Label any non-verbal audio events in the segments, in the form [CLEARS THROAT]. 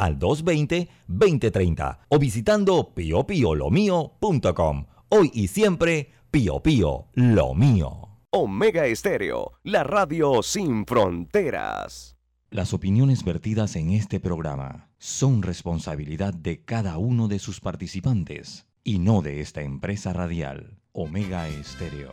al 220-2030 o visitando piopiolomio.com. Hoy y siempre, Pio Pío Lo Mío. Omega Estéreo, la radio sin fronteras. Las opiniones vertidas en este programa son responsabilidad de cada uno de sus participantes y no de esta empresa radial, Omega Estéreo.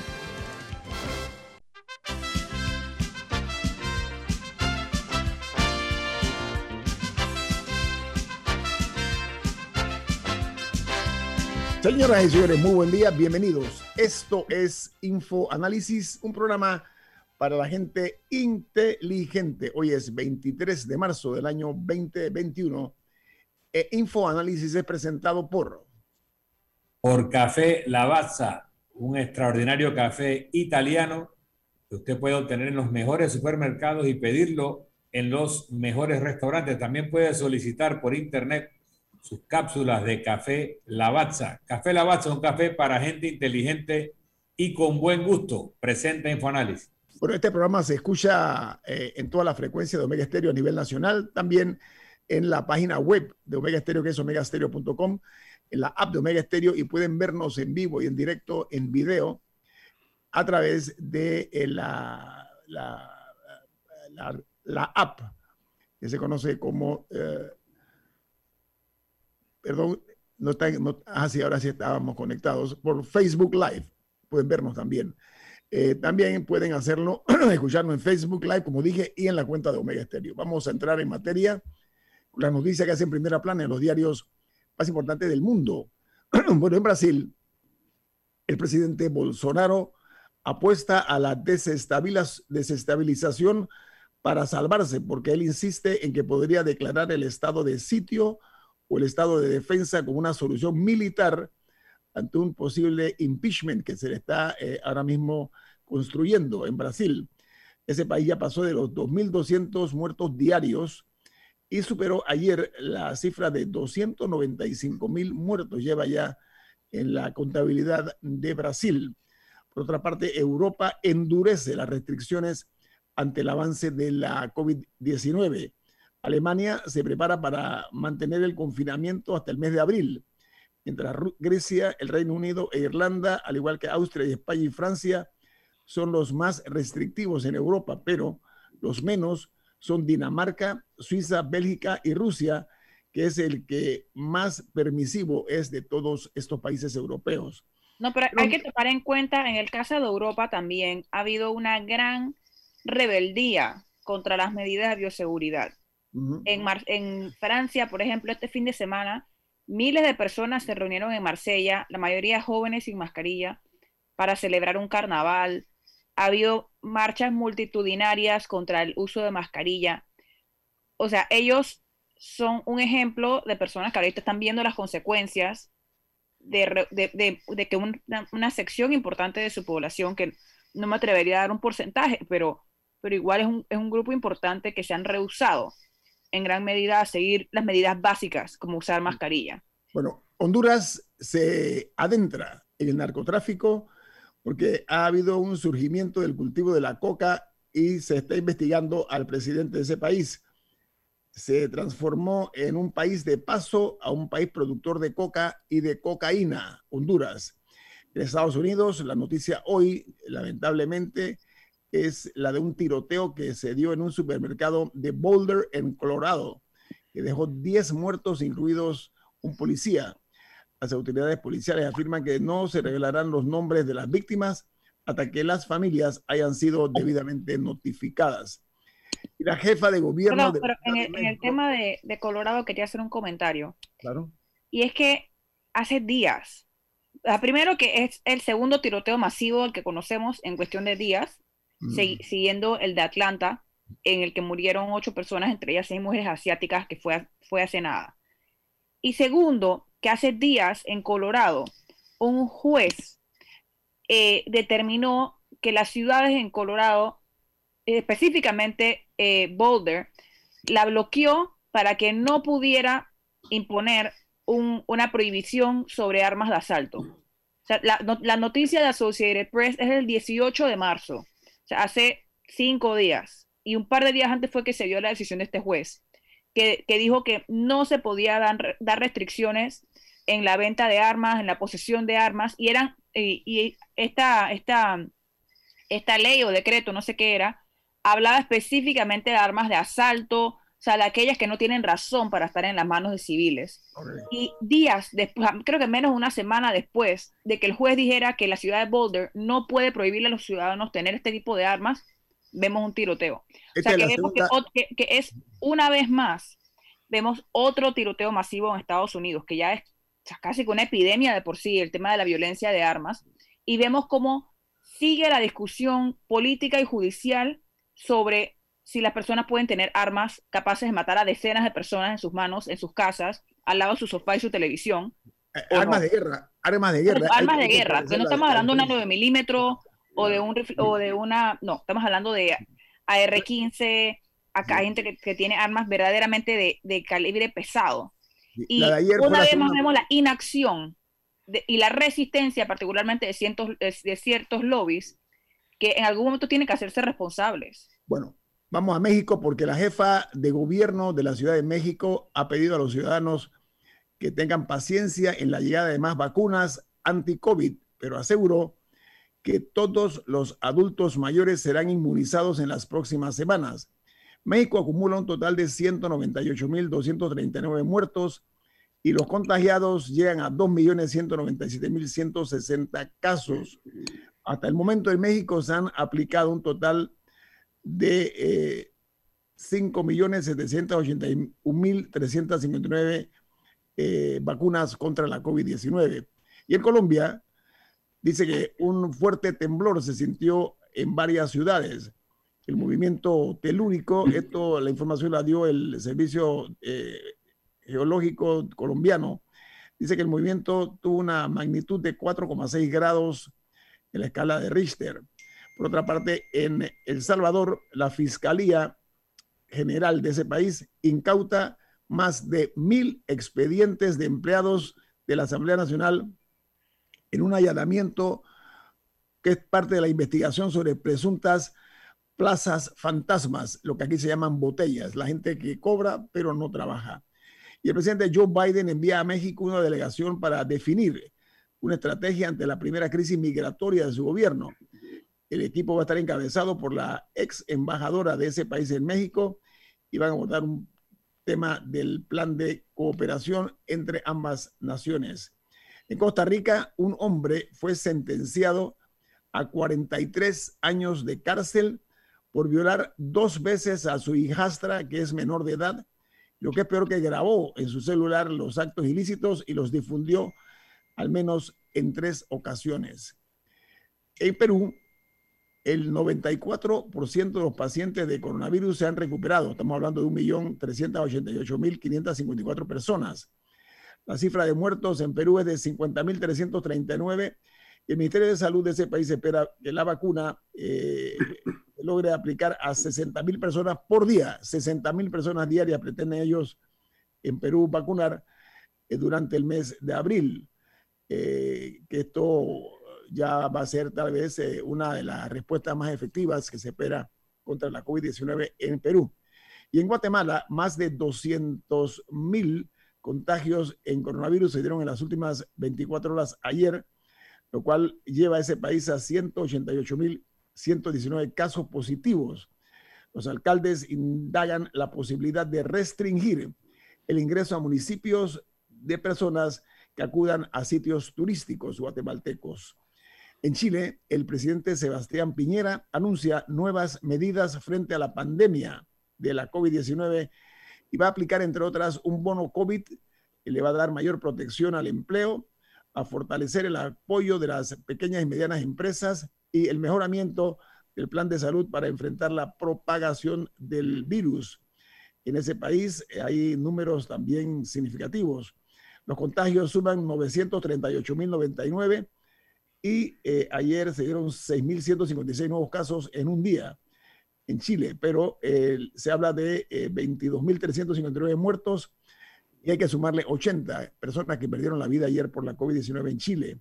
Señoras y señores, muy buen día, bienvenidos. Esto es Infoanálisis, un programa para la gente inteligente. Hoy es 23 de marzo del año 2021. E Infoanálisis es presentado por... Por Café Lavazza, un extraordinario café italiano que usted puede obtener en los mejores supermercados y pedirlo en los mejores restaurantes. También puede solicitar por internet sus cápsulas de café Lavazza. Café Lavazza, un café para gente inteligente y con buen gusto. Presenta Infoanálisis. Bueno, este programa se escucha eh, en toda la frecuencia de Omega Estéreo a nivel nacional, también en la página web de Omega Estéreo, que es omegastereo.com, en la app de Omega Estéreo y pueden vernos en vivo y en directo en video a través de eh, la, la, app que se conoce como, eh, perdón, no está, no, ah, ahora sí estábamos conectados por Facebook Live, pueden vernos también. Eh, también pueden hacerlo, [CLEARS THROAT] escucharnos en Facebook Live, como dije, y en la cuenta de Omega Stereo. Vamos a entrar en materia. La noticia que hace en primera plana en los diarios más importantes del mundo. [CLEARS THROAT] bueno, en Brasil, el presidente Bolsonaro apuesta a la desestabilización para salvarse, porque él insiste en que podría declarar el estado de sitio o el estado de defensa como una solución militar ante un posible impeachment que se le está eh, ahora mismo construyendo en Brasil. Ese país ya pasó de los 2.200 muertos diarios y superó ayer la cifra de 295.000 muertos. Lleva ya en la contabilidad de Brasil. Por otra parte, Europa endurece las restricciones ante el avance de la COVID-19. Alemania se prepara para mantener el confinamiento hasta el mes de abril mientras Grecia, el Reino Unido e Irlanda, al igual que Austria y España y Francia, son los más restrictivos en Europa, pero los menos son Dinamarca, Suiza, Bélgica y Rusia, que es el que más permisivo es de todos estos países europeos. No, pero hay que tomar en cuenta, en el caso de Europa también ha habido una gran rebeldía contra las medidas de bioseguridad. En, en Francia, por ejemplo, este fin de semana Miles de personas se reunieron en Marsella, la mayoría jóvenes sin mascarilla, para celebrar un carnaval. Ha habido marchas multitudinarias contra el uso de mascarilla. O sea, ellos son un ejemplo de personas que ahorita están viendo las consecuencias de, que una, sección importante de su población, que no me atrevería a dar un porcentaje, pero, pero igual es un, es un grupo importante que se han rehusado en gran medida a seguir las medidas básicas, como usar mascarilla. Bueno, Honduras se adentra en el narcotráfico porque ha habido un surgimiento del cultivo de la coca y se está investigando al presidente de ese país. Se transformó en un país de paso a un país productor de coca y de cocaína, Honduras. En Estados Unidos, la noticia hoy, lamentablemente, es la de un tiroteo que se dio en un supermercado de Boulder, en Colorado, que dejó 10 muertos, incluidos un policía. Las autoridades policiales afirman que no se revelarán los nombres de las víctimas hasta que las familias hayan sido debidamente notificadas. Y la jefa de gobierno... pero en, el, tema de, de, Colorado quería hacer un comentario. Claro. Y es que hace días, primero que es el segundo tiroteo masivo el que conocemos en cuestión de días, siguiendo el de Atlanta, en el que murieron ocho personas, entre ellas seis mujeres asiáticas, que fue, fue hace nada. Y segundo, que hace días en Colorado un juez eh, determinó que las ciudades en Colorado, específicamente eh, Boulder, la bloqueó para que no pudiera imponer una prohibición sobre armas de asalto. la, noticia de Associated Press es el 18 de marzo, hace cinco días. Y un par de días antes fue que se dio la decisión de este juez, que, dijo que no se podía dar, dar, restricciones en la venta de armas, en la posesión de armas, y eran, y, esta, esta, esta ley o decreto, no sé qué era, hablaba específicamente de armas de asalto, o sea, de aquellas que no tienen razón para estar en las manos de civiles. Y días después, creo que menos de una semana después de que el juez dijera que la ciudad de Boulder no puede prohibirle a los ciudadanos tener este tipo de armas, vemos un tiroteo. o sea, que, vemos que, es una vez más, vemos otro tiroteo masivo en Estados Unidos, que ya es casi que una epidemia de por sí, el tema de la violencia de armas, y vemos cómo sigue la discusión política y judicial sobre si las personas pueden tener armas capaces de matar a decenas de personas en sus manos, en sus casas, al lado de su sofá y su televisión. Eh, armas de guerra, armas de guerra. Armas de guerra, no estamos hablando de una 9 milímetros o de, un, o de una, no, estamos hablando de AR-15, acá hay gente que, tiene armas verdaderamente de, calibre pesado. Y una vez más vemos la inacción y la resistencia, particularmente de, cientos, de ciertos lobbies, que en algún momento tienen que hacerse responsables. Bueno, Vamos a México porque la jefa de gobierno de la Ciudad de México ha pedido a los ciudadanos que tengan paciencia en la llegada de más vacunas anti-COVID, pero aseguró que todos los adultos mayores serán inmunizados en las próximas semanas. México acumula un total de 198.239 muertos y los contagiados llegan a 2.197.160 casos. Hasta el momento en México se han aplicado un total de eh, 5.781.359 eh, vacunas contra la COVID-19. Y en Colombia dice que un fuerte temblor se sintió en varias ciudades. El movimiento telúrico, esto la información la dio el Servicio eh, Geológico Colombiano, dice que el movimiento tuvo una magnitud de 4,6 grados en la escala de Richter. Por otra parte, en El Salvador, la Fiscalía General de ese país incauta más de mil expedientes de empleados de la Asamblea Nacional en un allanamiento que es parte de la investigación sobre presuntas plazas fantasmas, lo que aquí se llaman botellas, la gente que cobra pero no trabaja. Y el presidente Joe Biden envía a México una delegación para definir una estrategia ante la primera crisis migratoria de su gobierno. El equipo va a estar encabezado por la ex embajadora de ese país en México y van a abordar un tema del plan de cooperación entre ambas naciones. En Costa Rica, un hombre fue sentenciado a 43 años de cárcel por violar dos veces a su hijastra, que es menor de edad, lo que es peor que grabó en su celular los actos ilícitos y los difundió al menos en tres ocasiones. En Perú, el 94% de los pacientes de coronavirus se han recuperado. Estamos hablando de 1.388.554 personas. La cifra de muertos en Perú es de 50.339 y el Ministerio de Salud de ese país espera que la vacuna eh, logre aplicar a 60.000 personas por día. 60.000 personas diarias pretenden ellos en Perú vacunar eh, durante el mes de abril. Eh, que esto ya va a ser tal vez eh, una de las respuestas más efectivas que se espera contra la COVID-19 en Perú. Y en Guatemala, más de 200 mil contagios en coronavirus se dieron en las últimas 24 horas ayer, lo cual lleva a ese país a 188 mil 119 casos positivos. Los alcaldes indagan la posibilidad de restringir el ingreso a municipios de personas que acudan a sitios turísticos guatemaltecos. En Chile, el presidente Sebastián Piñera anuncia nuevas medidas frente a la pandemia de la COVID-19 y va a aplicar, entre otras, un bono COVID que le va a dar mayor protección al empleo, a fortalecer el apoyo de las pequeñas y medianas empresas y el mejoramiento del plan de salud para enfrentar la propagación del virus. En ese país hay números también significativos. Los contagios suman 938.099 y eh, ayer se dieron 6.156 nuevos casos en un día en Chile, pero eh, se habla de 22.359 muertos y hay que sumarle 80 personas que perdieron la vida ayer por la COVID-19 en Chile.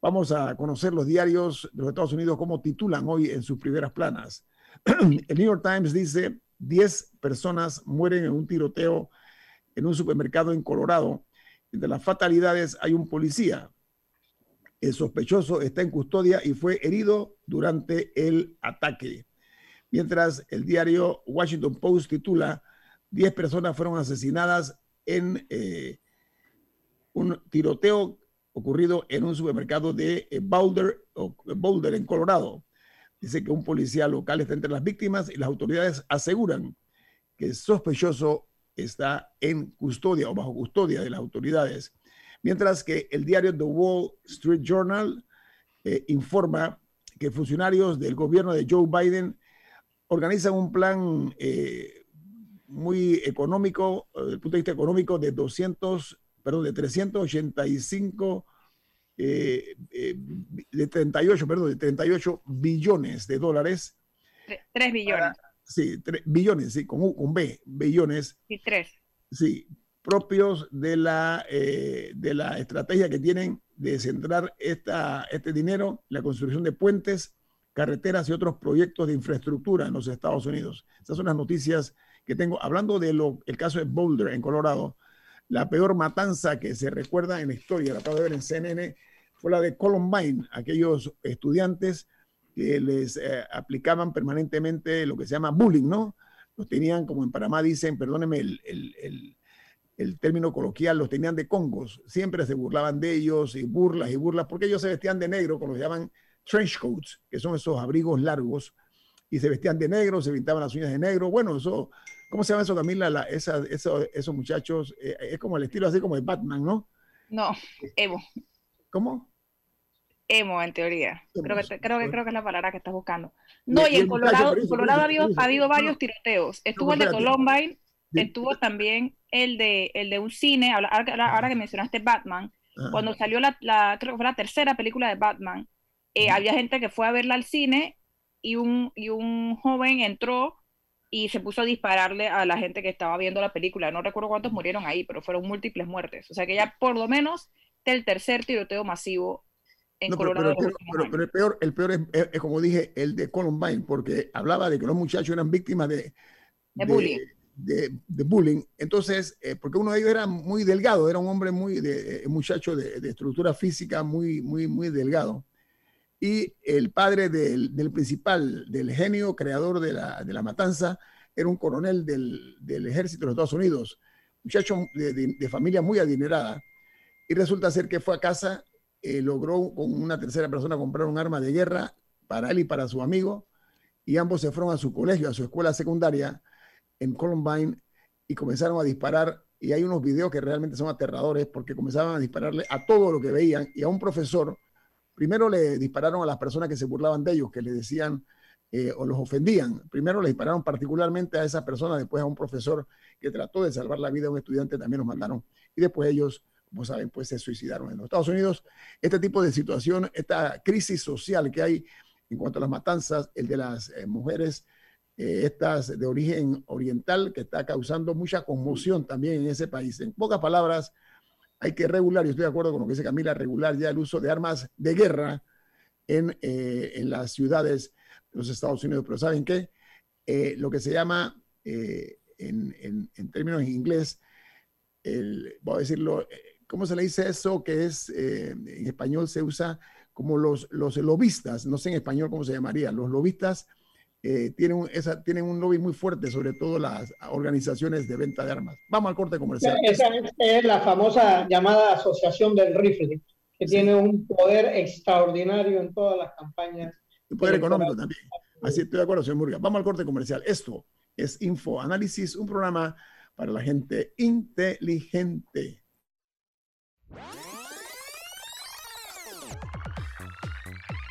Vamos a conocer los diarios de los Estados Unidos cómo titulan hoy en sus primeras planas. [CLEARS THROAT] El New York Times dice 10 personas mueren en un tiroteo en un supermercado en Colorado. Entre las fatalidades hay un policía. El sospechoso está en custodia y fue herido durante el ataque. Mientras el diario Washington Post titula 10 personas fueron asesinadas en eh, un tiroteo ocurrido en un supermercado de eh, Boulder, Boulder, en Colorado. Dice que un policía local está entre las víctimas y las autoridades aseguran que el sospechoso está en custodia o bajo custodia de las autoridades. Mientras que el diario The Wall Street Journal eh, informa que funcionarios del gobierno de Joe Biden organizan un plan eh, muy económico, desde el punto de vista económico, de 200, perdón, de 385 eh, eh, de 38, perdón, de 38 billones de dólares. 3 billones. sí, 3 billones, sí, con, U, con B, billones. Sí, 3. Sí, propios de la, eh, de la estrategia que tienen de centrar esta, este dinero la construcción de puentes, carreteras y otros proyectos de infraestructura en los Estados Unidos. Esas son las noticias que tengo. Hablando del caso de Boulder, en Colorado, la peor matanza que se recuerda en la historia, la acabo de ver en CNN, fue la de Columbine, aquellos estudiantes que les eh, aplicaban permanentemente lo que se llama bullying, ¿no? Los tenían, como en Panamá dicen, el, el, término coloquial, los tenían de congos. Siempre se burlaban de ellos y burlas y burlas, porque ellos se vestían de negro, como los llaman trench coats, que son esos abrigos largos, y se vestían de negro, se pintaban las uñas de negro. Bueno, eso ¿Cómo se llama eso, Camila? La, esos muchachos, eh, es como el estilo así como de Batman, ¿no? No, emo. ¿Cómo? Emo, en teoría. Creo que, creo, que, creo que es la palabra que estás buscando. No, y, en Colorado, Colorado ha, habido, ha habido varios tiroteos. Estuvo el de Columbine, estuvo también el de, el de un cine, ahora, que mencionaste Batman, cuando salió la, creo que fue la tercera película de Batman, eh, había gente que fue a verla al cine y un, y un joven entró y se puso a dispararle a la gente que estaba viendo la película. No recuerdo cuántos murieron ahí, pero fueron múltiples muertes. O sea que ya por lo menos el tercer tiroteo masivo en Colorado. Pero, el peor, el peor es, como dije, el de Columbine, porque hablaba de que los muchachos eran víctimas de, de, bullying. De, bullying. Entonces, eh, porque uno de ellos era muy delgado, era un hombre muy, de, muchacho de, estructura física muy, muy, muy delgado y el padre del, principal, del genio creador de la, matanza, era un coronel del, ejército de los Estados Unidos, muchacho de, familia muy adinerada, y resulta ser que fue a casa, eh, logró con una tercera persona comprar un arma de guerra para él y para su amigo, y ambos se fueron a su colegio, a su escuela secundaria en Columbine, y comenzaron a disparar, y hay unos videos que realmente son aterradores, porque comenzaban a dispararle a todo lo que veían, y a un profesor, primero le dispararon a las personas que se burlaban de ellos, que le decían eh, o los ofendían. Primero le dispararon particularmente a esa persona, después a un profesor que trató de salvar la vida a un estudiante, también los mataron. Y después ellos, como saben, pues se suicidaron. En los Estados Unidos, este tipo de situación, esta crisis social que hay en cuanto a las matanzas, el de las eh, mujeres, eh, estas de origen oriental, que está causando mucha conmoción también en ese país. En pocas palabras, hay que regular, y estoy de acuerdo con lo que dice Camila, regular ya el uso de armas de guerra en, eh, en las ciudades de los Estados Unidos. Pero ¿saben qué? Eh, lo que se llama, en, en, en, términos en inglés, el, voy a decirlo, ¿cómo se le dice eso? Que es, en español se usa como los, los lobistas, no sé en español cómo se llamaría, los lobistas eh, tienen, esa, tienen un lobby muy fuerte, sobre todo las organizaciones de venta de armas. Vamos al corte comercial. Esa es la famosa llamada Asociación del Rifle, que tiene un poder extraordinario en todas las campañas. Y poder económico también. Así estoy de acuerdo, señor Murga. Vamos al corte comercial. Esto es Info Análisis, un programa para la gente inteligente.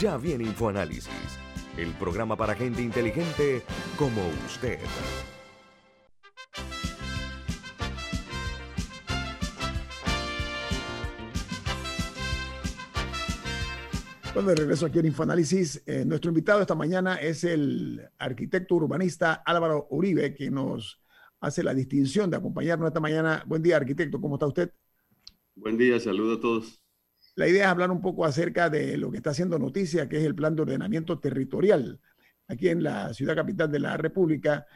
Ya viene InfoAnálisis, el programa para gente inteligente como usted. Bueno, de regreso aquí en Infoanálisis, eh, nuestro invitado esta mañana es el arquitecto urbanista Álvaro Uribe, que nos hace la distinción de acompañarnos esta mañana. Buen día, arquitecto, ¿cómo está usted? Buen día, saludo a todos. La idea es hablar un poco acerca de lo que está haciendo noticia, que es el plan de ordenamiento territorial aquí en la ciudad capital de la República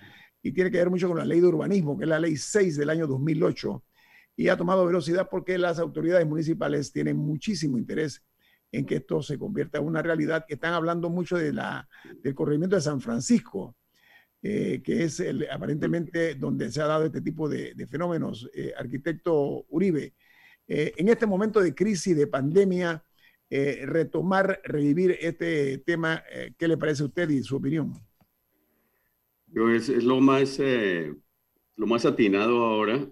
y tiene que ver mucho con la ley de urbanismo, que es la ley 6 del año 2008 y ha tomado velocidad porque las autoridades municipales tienen muchísimo interés en que esto se convierta en una realidad. Están hablando mucho de la, del corregimiento de San Francisco, eh, que es aparentemente donde se ha dado este tipo de, fenómenos. Eh, arquitecto Uribe, eh, en este momento de crisis, de pandemia, eh, retomar, revivir este tema, eh, ¿qué le parece a usted y su opinión? Es, es lo, más, lo más atinado ahora,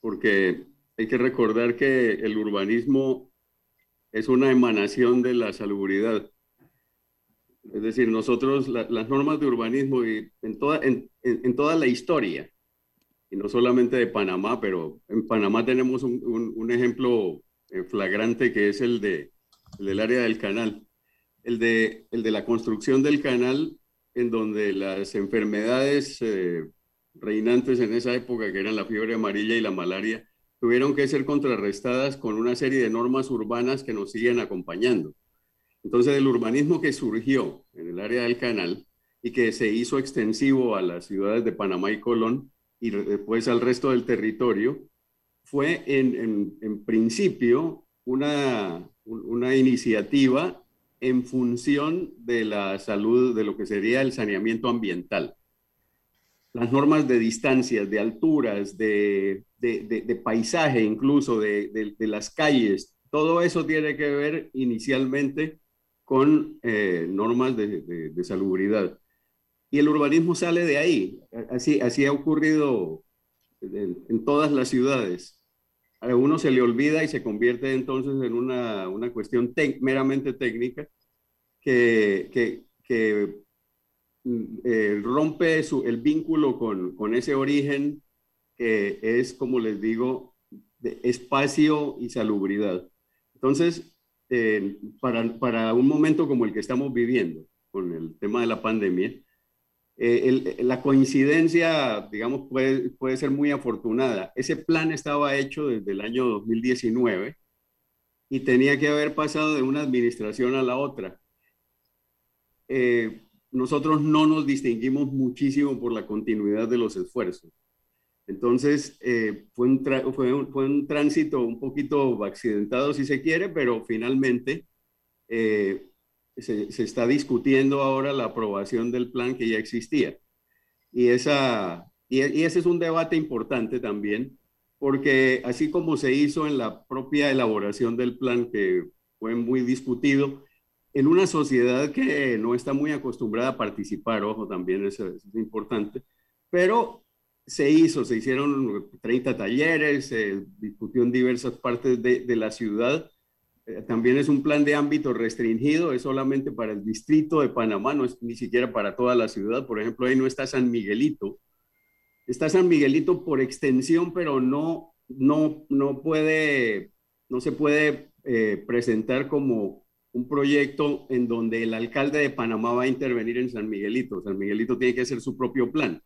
porque hay que recordar que el urbanismo es una emanación de la salubridad. Es decir, nosotros, las normas de urbanismo y en toda, en, en toda la historia, y no solamente de Panamá, pero en Panamá tenemos un, ejemplo eh, flagrante que es el, de, el del área del canal, el de, el de la construcción del canal en donde las enfermedades eh, reinantes en esa época, que eran la fiebre amarilla y la malaria, tuvieron que ser contrarrestadas con una serie de normas urbanas que nos siguen acompañando. Entonces, el urbanismo que surgió en el área del canal y que se hizo extensivo a las ciudades de Panamá y Colón, y después al resto del territorio, fue en, en, principio una, una iniciativa en función de la salud, de lo que sería el saneamiento ambiental. Las normas de distancias, de alturas, de, de, de, paisaje incluso, de, las calles, todo eso tiene que ver inicialmente con eh, normas de, salubridad. Y el urbanismo sale de ahí. Así, así ha ocurrido en, todas las ciudades. A uno se le olvida y se convierte entonces en una, una cuestión meramente técnica que, que, que mm, eh, rompe su, el vínculo con, con, ese origen que es, como les digo, de espacio y salubridad. Entonces, eh, para, para un momento como el que estamos viviendo, con el tema de la pandemia, eh, la coincidencia, digamos, puede, puede ser muy afortunada. Ese plan estaba hecho desde el año 2019 y tenía que haber pasado de una administración a la otra. Eh, nosotros no nos distinguimos muchísimo por la continuidad de los esfuerzos. Entonces, eh, fue, un fue, un, fue, un tránsito un poquito accidentado, si se quiere, pero finalmente se, está discutiendo ahora la aprobación del plan que ya existía. Y, esa, y, ese es un debate importante también, porque así como se hizo en la propia elaboración del plan, que fue muy discutido, en una sociedad que no está muy acostumbrada a participar, ojo, también eso, es importante, pero se hizo, se hicieron 30 talleres, se discutió en diversas partes de, de la ciudad también es un plan de ámbito restringido, es solamente para el distrito de Panamá, no es ni siquiera para toda la ciudad. Por ejemplo, ahí no está San Miguelito. Está San Miguelito por extensión, pero no, no, no puede, no se puede eh, presentar como un proyecto en donde el alcalde de Panamá va a intervenir en San Miguelito. San Miguelito tiene que hacer su propio plan.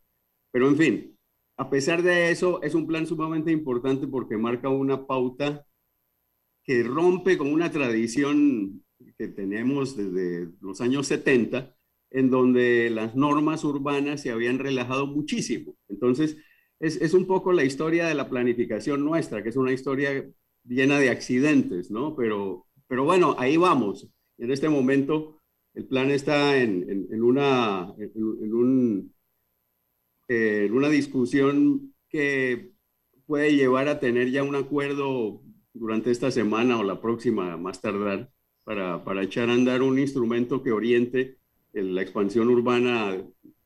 Pero en fin, a pesar de eso, es un plan sumamente importante porque marca una pauta que rompe con una tradición que tenemos desde los años 70, en donde las normas urbanas se habían relajado muchísimo. Entonces, es, es, un poco la historia de la planificación nuestra, que es una historia llena de accidentes, ¿no? Pero, pero bueno, ahí vamos. En este momento, el plan está en, en, una, en, un, eh, en una discusión que puede llevar a tener ya un acuerdo durante esta semana o la próxima más tardar para, para echar a andar un instrumento que oriente la expansión urbana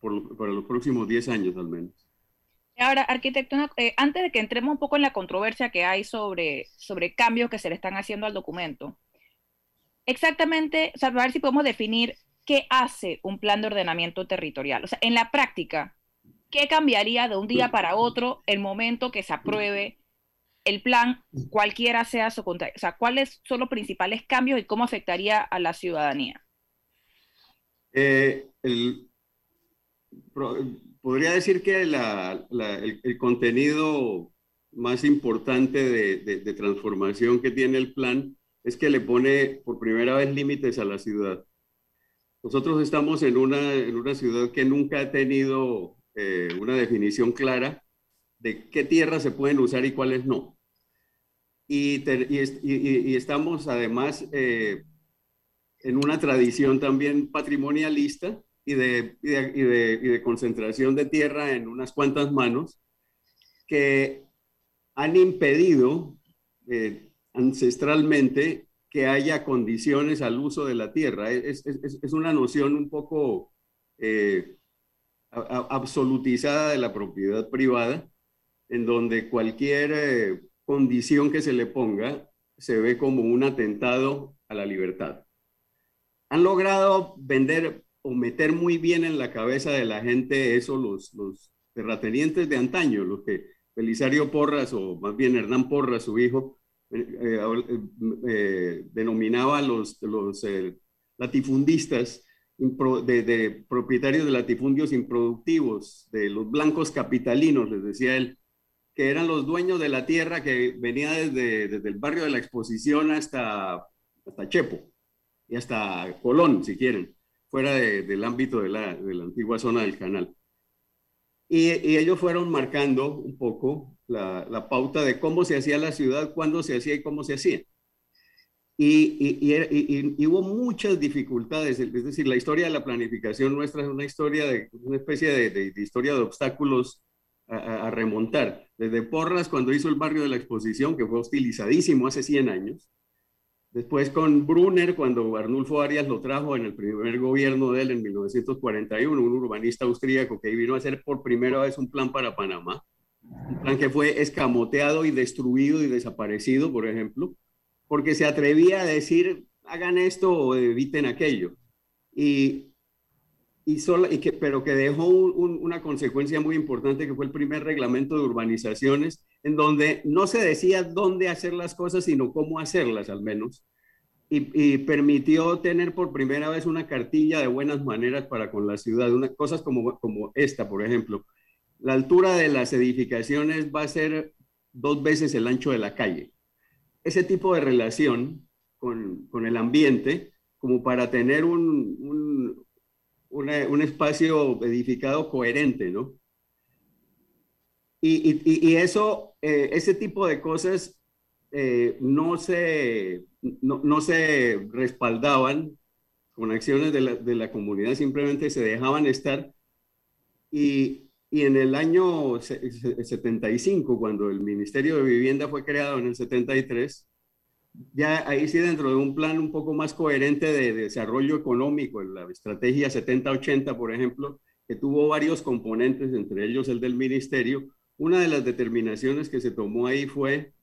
por, para los próximos 10 años al menos. Ahora, arquitecto, eh, antes de que entremos un poco en la controversia que hay sobre, sobre cambios que se le están haciendo al documento, exactamente, o sea, a ver si podemos definir qué hace un plan de ordenamiento territorial. O sea, en la práctica, ¿qué cambiaría de un día para otro el momento que se apruebe el plan, cualquiera sea su o sea, cuáles son los principales cambios y cómo afectaría a la ciudadanía. Eh, podría decir que el, contenido más importante de, transformación que tiene el plan es que le pone por primera vez límites a la ciudad. Nosotros estamos en una, en una ciudad que nunca ha tenido eh, una definición clara de qué tierras se pueden usar y cuáles no. Y, y, estamos además eh, en una tradición también patrimonialista y de, y de, concentración de tierra en unas cuantas manos que han impedido eh, ancestralmente que haya condiciones al uso de la tierra. Es, es, es una noción un poco eh, absolutizada de la propiedad privada en donde cualquier eh, condición que se le ponga se ve como un atentado a la libertad. Han logrado vender o meter muy bien en la cabeza de la gente eso los, terratenientes de antaño, los que Belisario Porras, o más bien Hernán Porras, su hijo, eh, eh, denominaba a los, los latifundistas de, de, propietarios de latifundios improductivos, de los blancos capitalinos, les decía él, que eran los dueños de la tierra que venía desde, desde el barrio de la exposición hasta, hasta Chepo y hasta Colón, si quieren, fuera del ámbito de la, de antigua zona del canal. Y, ellos fueron marcando un poco la, la, pauta de cómo se hacía la ciudad, cuándo se hacía y cómo se hacía. Y, y, hubo muchas dificultades, es decir, la historia de la planificación nuestra es una historia de una especie de historia de obstáculos a, remontar. Desde Porras, cuando hizo el barrio de la exposición, que fue hostilizadísimo hace 100 años. Después con Brunner, cuando Arnulfo Arias lo trajo en el primer gobierno de él en 1941, un urbanista austríaco que vino a hacer por primera vez un plan para Panamá. Un plan que fue escamoteado y destruido y desaparecido, por ejemplo, porque se atrevía a decir, hagan esto o eviten aquello. Y y y que, pero que dejó una consecuencia muy importante que fue el primer reglamento de urbanizaciones, en donde no se decía dónde hacer las cosas, sino cómo hacerlas al menos, y, permitió tener por primera vez una cartilla de buenas maneras para con la ciudad, una, cosas como, como esta, por ejemplo. La altura de las edificaciones va a ser dos veces el ancho de la calle. Ese tipo de relación con, con el ambiente, como para tener un, un espacio edificado coherente, ¿no? Y, y, eso, eh, ese tipo de cosas eh, no, se, no, no, se respaldaban con acciones de la, de la, comunidad, simplemente se dejaban estar. Y, y en el año 75, cuando el Ministerio de Vivienda fue creado en el 73, ya ahí sí dentro de un plan un poco más coherente de, desarrollo económico, la estrategia 70-80, por ejemplo, que tuvo varios componentes, entre ellos el del ministerio, una de las determinaciones que se tomó ahí fue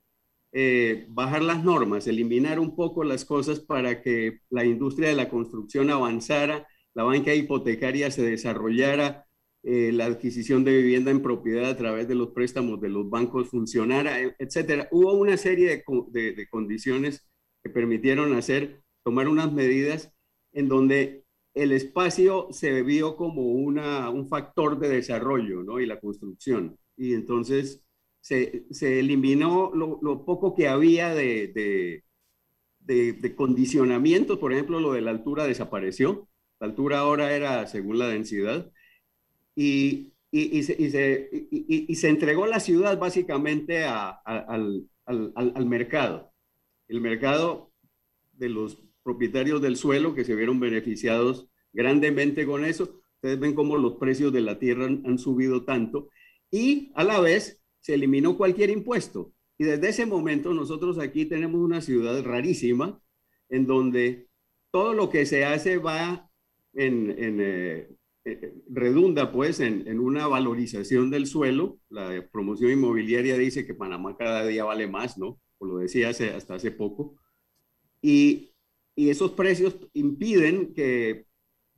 eh, bajar las normas, eliminar un poco las cosas para que la industria de la construcción avanzara, la banca hipotecaria se desarrollara, eh, la adquisición de vivienda en propiedad a través de los préstamos de los bancos funcionara, e, etcétera. Hubo una serie de, de condiciones que permitieron hacer, tomar unas medidas en donde el espacio se vio como una, un factor de desarrollo ¿no? y la construcción. Y entonces se, se eliminó lo, poco que había de, de, de, de condicionamientos, por ejemplo, lo de la altura desapareció. La altura ahora era según la densidad. Y, y, y, se, y se, se, entregó la ciudad básicamente a, a, al, al, al mercado. El mercado de los propietarios del suelo que se vieron beneficiados grandemente con eso. Ustedes ven cómo los precios de la tierra han, han, subido tanto y a la vez se eliminó cualquier impuesto. Y desde ese momento nosotros aquí tenemos una ciudad rarísima en donde todo lo que se hace va en, en eh, eh, redunda pues en, una valorización del suelo. La promoción inmobiliaria dice que Panamá cada día vale más, ¿no? O lo decía hasta hace poco. Y, y esos precios impiden que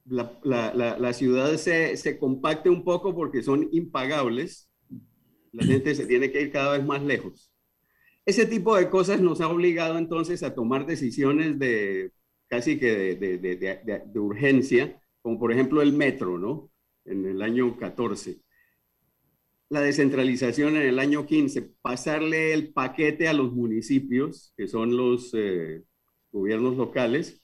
la, la, la ciudad se, se, compacte un poco porque son impagables. La gente se tiene que ir cada vez más lejos. Ese tipo de cosas nos ha obligado entonces a tomar decisiones de casi que de, de, de urgencia, como por ejemplo el metro, ¿no? En el año 14. La descentralización en el año 15, pasarle el paquete a los municipios, que son los eh, gobiernos locales,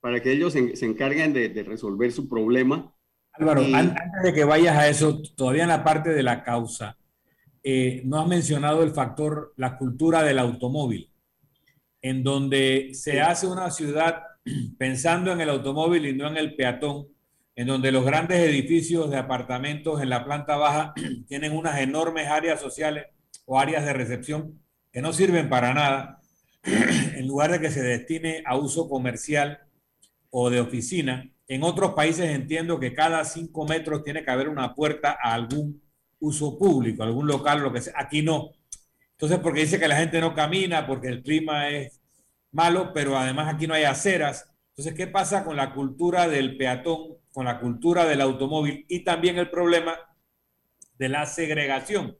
para que ellos se, se encarguen de, de, resolver su problema. Álvaro, y... antes de que vayas a eso, todavía en la parte de la causa, eh, no has mencionado el factor, la cultura del automóvil, en donde se hace una ciudad pensando en el automóvil y no en el peatón, en donde los grandes edificios de apartamentos en la planta baja [CLEARS THROAT] tienen unas enormes áreas sociales o áreas de recepción que no sirven para nada, [CLEARS THROAT] en lugar de que se destine a uso comercial o de oficina. En otros países entiendo que cada cinco metros tiene que haber una puerta a algún uso público, algún local, lo que sea. Aquí no. Entonces, porque dice que la gente no camina, porque el clima es malo, pero además aquí no hay aceras. Entonces, ¿qué pasa con la cultura del peatón, con la cultura del automóvil y también el problema de la segregación?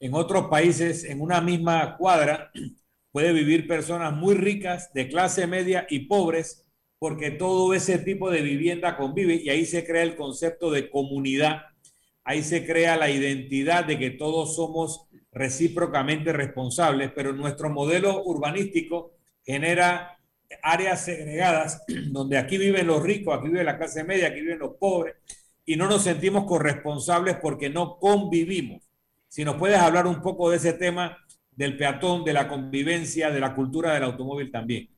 En otros países, en una misma cuadra, [CLEARS THROAT] puede vivir personas muy ricas, de clase media y pobres, porque todo ese tipo de vivienda convive y ahí se crea el concepto de comunidad, ahí se crea la identidad de que todos somos recíprocamente responsables, pero nuestro modelo urbanístico genera áreas segregadas [CLEARS THROAT] donde aquí viven los ricos, aquí vive la clase media, aquí viven los pobres y no nos sentimos corresponsables porque no convivimos. Si nos puedes hablar un poco de ese tema del peatón, de la convivencia, de la cultura del automóvil también.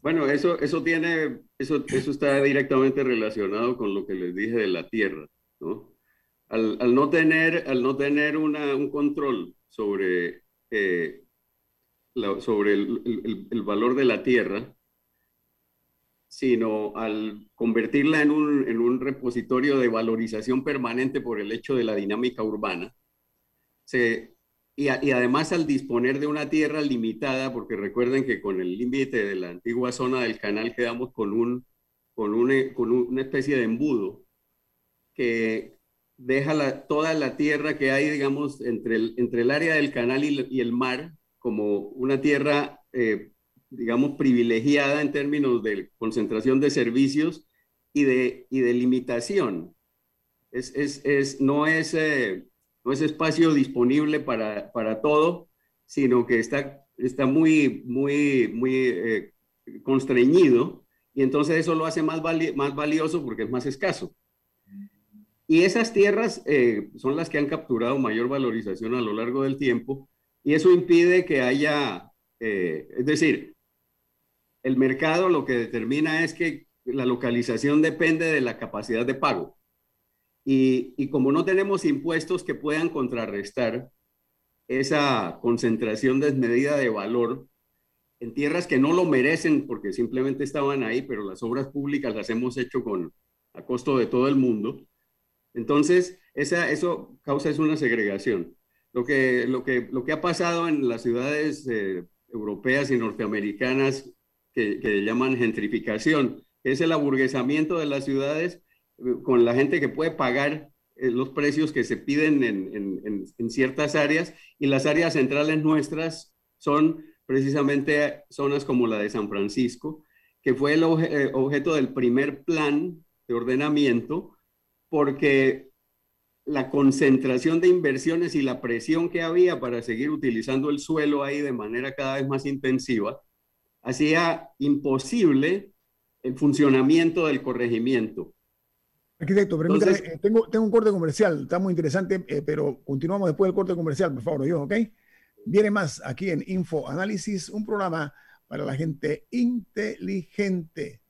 Bueno, eso, eso tiene, eso, eso está directamente relacionado con lo que les dije de la tierra, ¿no? Al, no tener, al no tener una, un control sobre, eh, sobre el, valor de la tierra, sino al convertirla en un, repositorio de valorización permanente por el hecho de la dinámica urbana, y, además al disponer de una tierra limitada, porque recuerden que con el límite de la antigua zona del canal quedamos con, un, con, un, con una especie de embudo que deja toda la tierra que hay, digamos, entre el, área del canal y el mar como una tierra, eh, digamos, privilegiada en términos de concentración de servicios y de, y de limitación. Es, es, es, no es... Eh, no es espacio disponible para, para todo, sino que está, está muy, muy, muy eh, constreñido y entonces eso lo hace más, vali más valioso porque es más escaso. Y esas tierras eh, son las que han capturado mayor valorización a lo largo del tiempo y eso impide que haya, eh, es decir, el mercado lo que determina es que la localización depende de la capacidad de pago. Y, y, como no tenemos impuestos que puedan contrarrestar esa concentración desmedida de valor en tierras que no lo merecen porque simplemente estaban ahí, pero las obras públicas las hemos hecho con, a costo de todo el mundo. Entonces, esa, eso causa es una segregación. Lo que, lo que, lo que ha pasado en las ciudades eh, europeas y norteamericanas que, llaman gentrificación, es el aburguesamiento de las ciudades eh, con la gente que puede pagar eh, los precios que se piden en, en, en, ciertas áreas y las áreas centrales nuestras son precisamente zonas como la de San Francisco, que fue el objeto del primer plan de ordenamiento, porque la concentración de inversiones y la presión que había para seguir utilizando el suelo ahí de manera cada vez más intensiva, hacía imposible el funcionamiento del corregimiento. Arquitecto, permítame, eh, tengo, tengo un corte comercial, está muy interesante, eh, pero continuamos después del corte comercial, por favor, yo, ¿ok? Viene más aquí en Info Análisis, un programa para la gente inteligente.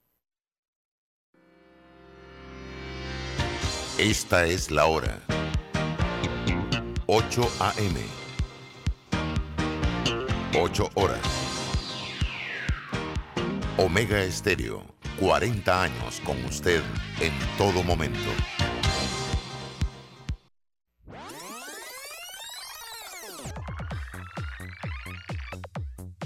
Esta es la hora. 8 a.m. 8 horas. Omega Estéreo, 40 años con usted en todo momento.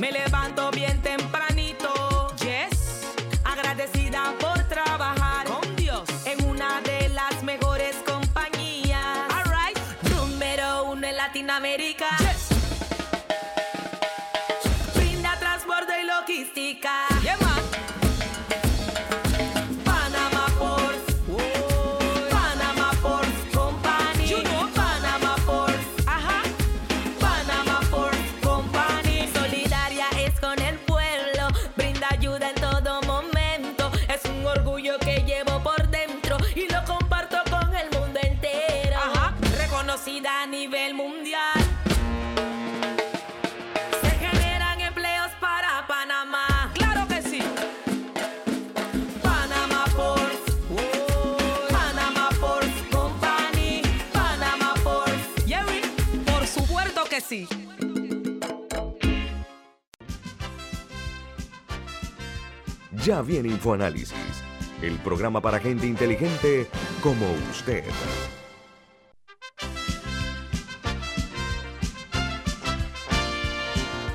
Me levanto bien tempranito, Ya viene InfoAnálisis, el programa para gente inteligente como usted.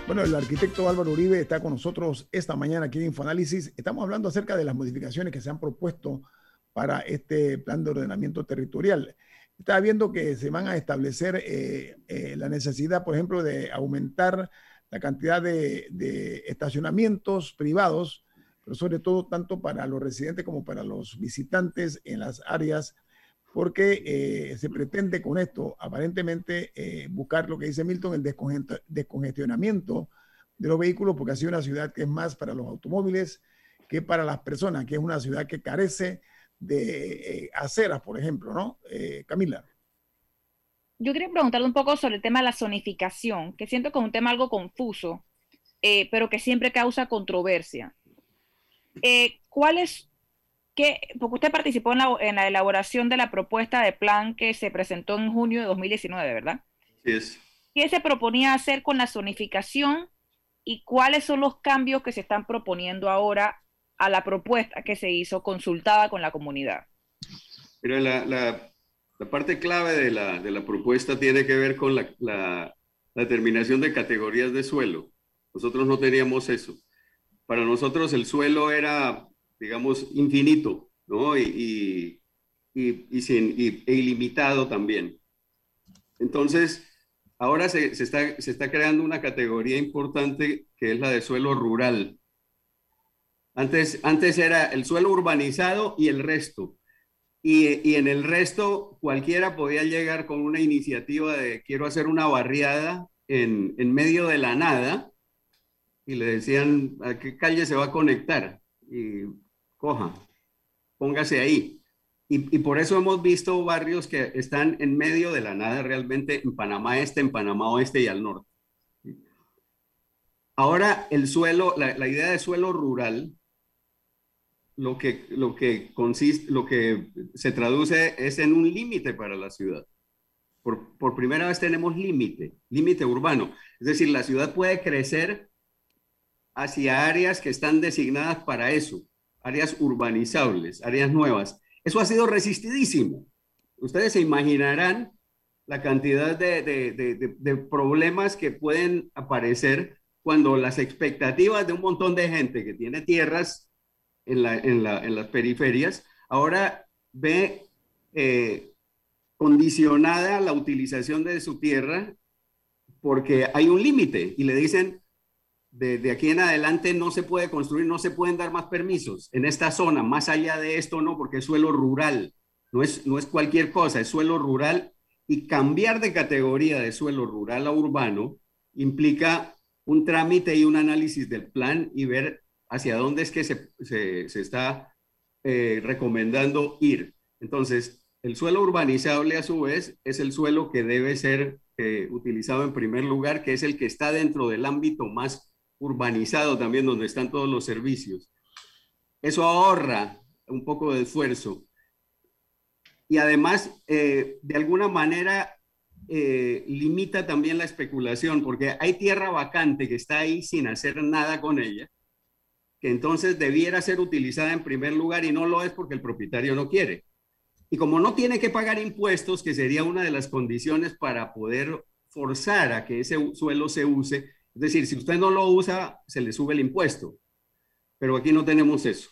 Bueno, el arquitecto Álvaro Uribe está con nosotros esta mañana aquí en Infoanálisis. Estamos hablando acerca de las modificaciones que se han propuesto para este plan de ordenamiento territorial. Estaba viendo que se van a establecer eh, eh, la necesidad, por ejemplo, de aumentar la cantidad de estacionamientos privados, pero sobre todo tanto para los residentes como para los visitantes en las áreas porque eh, se pretende con esto aparentemente eh, buscar lo que dice Milton, el desconge- descongestionamiento de los vehículos, porque ha sido una ciudad que es más para los automóviles que para las personas, que es una ciudad que carece de eh, aceras, por ejemplo, ¿no? Camila. Yo quería preguntarle un poco sobre el tema de la zonificación, que siento que es un tema algo confuso, pero que siempre causa controversia. Eh, ¿Cuál es, qué, porque usted participó en la, en la elaboración de la propuesta de plan que se presentó en junio de 2019, ¿verdad? Sí es. ¿Qué se proponía hacer con la zonificación y cuáles son los cambios que se están proponiendo ahora a la propuesta que se hizo consultada con la comunidad? Pero la, la- la parte clave de la, de la propuesta tiene que ver con la, la- la determinación de categorías de suelo. Nosotros no teníamos eso. Para nosotros el suelo era, digamos, infinito, ¿no? Y, y, y- y sin, e ilimitado también. Entonces, ahora se, se está, se está creando una categoría importante que es la de suelo rural. Antes, antes era el suelo urbanizado y el resto. Y, y en el resto, cualquiera podía llegar con una iniciativa de quiero hacer una barriada en, en medio de la nada y le decían a qué calle se va a conectar y coja, póngase ahí. Y, y, por eso hemos visto barrios que están en medio de la nada realmente en Panamá Este, en Panamá Oeste y al norte. Ahora el suelo, la, la idea de suelo rural, lo que, lo que consiste, lo que se traduce es en un límite para la ciudad. Por, por primera vez tenemos límite, límite urbano. Es decir, la ciudad puede crecer hacia áreas que están designadas para eso, áreas urbanizables, áreas nuevas. Eso ha sido resistidísimo. Ustedes se imaginarán la cantidad de, de, de, problemas que pueden aparecer cuando las expectativas de un montón de gente que tiene tierras en, la, en, la, en las periferias ahora ve eh, condicionada la utilización de su tierra porque hay un límite y le dicen, de, aquí en adelante no se puede construir, no se pueden dar más permisos en esta zona, más allá de esto no, porque es suelo rural, no es, no es cualquier cosa, es suelo rural y cambiar de categoría de suelo rural a urbano implica un trámite y un análisis del plan y ver hacia dónde es que se, se, se está eh, recomendando ir. Entonces, el suelo urbanizable a su vez es el suelo que debe ser eh, utilizado en primer lugar, que es el que está dentro del ámbito más urbanizado también, donde están todos los servicios. Eso ahorra un poco de esfuerzo. Y además, eh, de alguna manera, eh, limita también la especulación, porque hay tierra vacante que está ahí sin hacer nada con ella, que entonces debiera ser utilizada en primer lugar y no lo es porque el propietario no quiere. Y como no tiene que pagar impuestos, que sería una de las condiciones para poder forzar a que ese suelo se use, es decir, si usted no lo usa, se le sube el impuesto. Pero aquí no tenemos eso.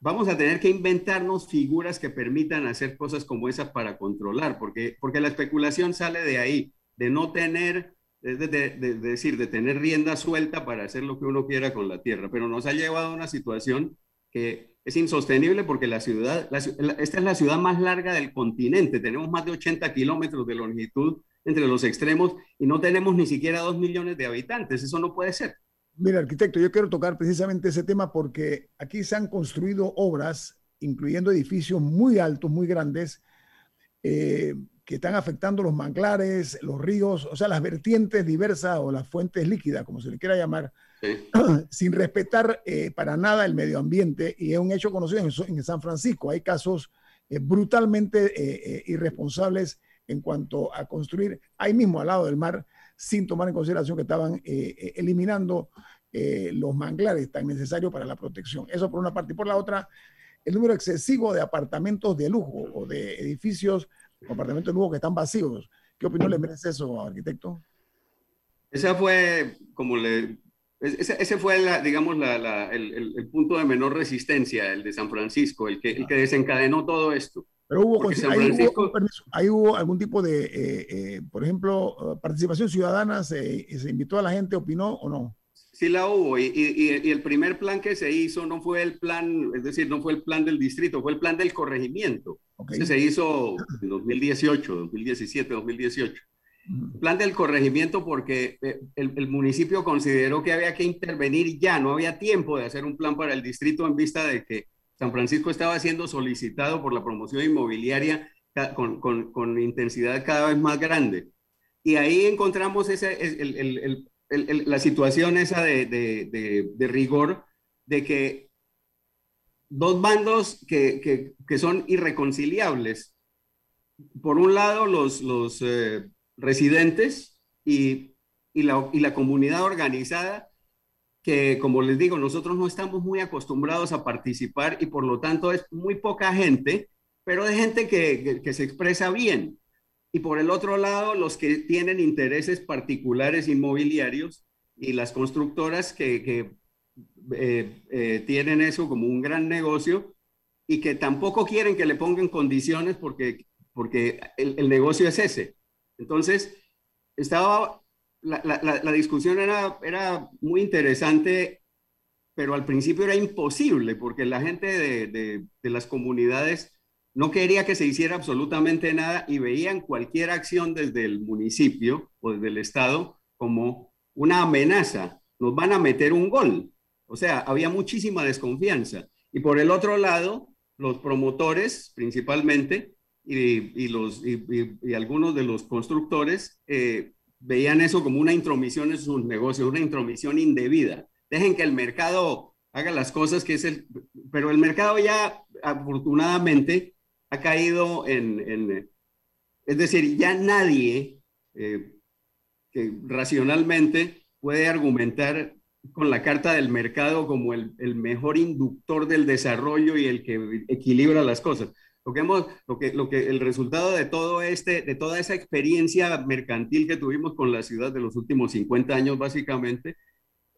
Vamos a tener que inventarnos figuras que permitan hacer cosas como esas para controlar, porque, porque la especulación sale de ahí, de no tener, de, de, de, de, decir, de tener rienda suelta para hacer lo que uno quiera con la tierra. Pero nos ha llevado a una situación que es insostenible porque la ciudad, esta es la ciudad más larga del continente, tenemos más de 80 kilómetros de longitud entre los extremos y no tenemos ni siquiera dos millones de habitantes. Eso no puede ser. Mira, arquitecto, yo quiero tocar precisamente ese tema porque aquí se han construido obras, incluyendo edificios muy altos, muy grandes, eh, que están afectando los manglares, los ríos, o sea, las vertientes diversas o las fuentes líquidas, como se le quiera llamar, sí. [CLEARS THROAT] sin respetar eh, para nada el medio ambiente. Y es un hecho conocido en, en San Francisco. Hay casos eh, brutalmente eh, irresponsables en cuanto a construir ahí mismo al lado del mar, sin tomar en consideración que estaban eh, eliminando eh, los manglares tan necesarios para la protección. Eso por una parte. Y por la otra, el número excesivo de apartamentos de lujo o de edificios o apartamentos de lujo que están vacíos. ¿Qué opinión le merece eso, arquitecto? Esa fue, como le... Ese, ese fue, la, digamos, la, la, el, el, punto de menor resistencia, el de San Francisco, el que, el que desencadenó todo esto. Pero hubo, ahí, hubo permiso, ahí, hubo, algún tipo de, eh, eh, por ejemplo, participación ciudadana, se, se, invitó a la gente, opinó o no? Sí la hubo, y, y, y, el primer plan que se hizo no fue el plan, es decir, no fue el plan del distrito, fue el plan del corregimiento. Okay. se hizo en 2018, 2017, 2018. El plan del corregimiento porque eh, el, el, municipio consideró que había que intervenir ya, no había tiempo de hacer un plan para el distrito en vista de que San Francisco estaba siendo solicitado por la promoción inmobiliaria con, intensidad cada vez más grande. Y ahí encontramos ese, el, la situación esa de, rigor de que dos bandos que, que, que, son irreconciliables. Por un lado, los, los eh, residentes y, y, la, y la comunidad organizada que, como les digo, nosotros no estamos muy acostumbrados a participar y por lo tanto es muy poca gente, pero de gente que, que, se expresa bien. Y por el otro lado, los que tienen intereses particulares inmobiliarios y las constructoras que, que eh, eh, tienen eso como un gran negocio y que tampoco quieren que le pongan condiciones porque, porque el, el negocio es ese. Entonces, estaba la, discusión era, era muy interesante, pero al principio era imposible porque la gente de, de, las comunidades no quería que se hiciera absolutamente nada y veían cualquier acción desde el municipio o desde el Estado como una amenaza, nos van a meter un gol. O sea, había muchísima desconfianza. Y por el otro lado, los promotores principalmente y, los, y, algunos de los constructores eh, veían eso como una intromisión en sus negocios, una intromisión indebida. Dejen que el mercado haga las cosas que es el... Pero el mercado ya afortunadamente ha caído en... es decir, ya nadie eh, racionalmente puede argumentar con la carta del mercado como el, mejor inductor del desarrollo y el que equilibra las cosas. Lo que que, que el resultado de todo este, de toda esa experiencia mercantil que tuvimos con la ciudad de los últimos 50 años, básicamente,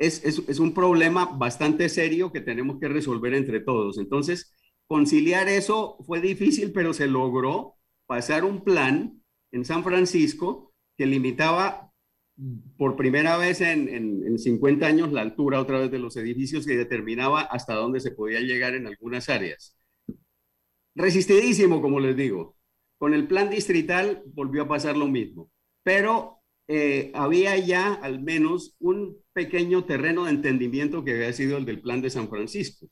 es, un problema bastante serio que tenemos que resolver entre todos. Entonces, conciliar eso fue difícil, pero se logró pasar un plan en San Francisco que limitaba por primera vez en, en, 50 años la altura otra vez de los edificios y determinaba hasta dónde se podía llegar en algunas áreas. Resistidísimo, como les digo. Con el plan distrital volvió a pasar lo mismo, pero eh, había ya al menos un pequeño terreno de entendimiento que había sido el del plan de San Francisco.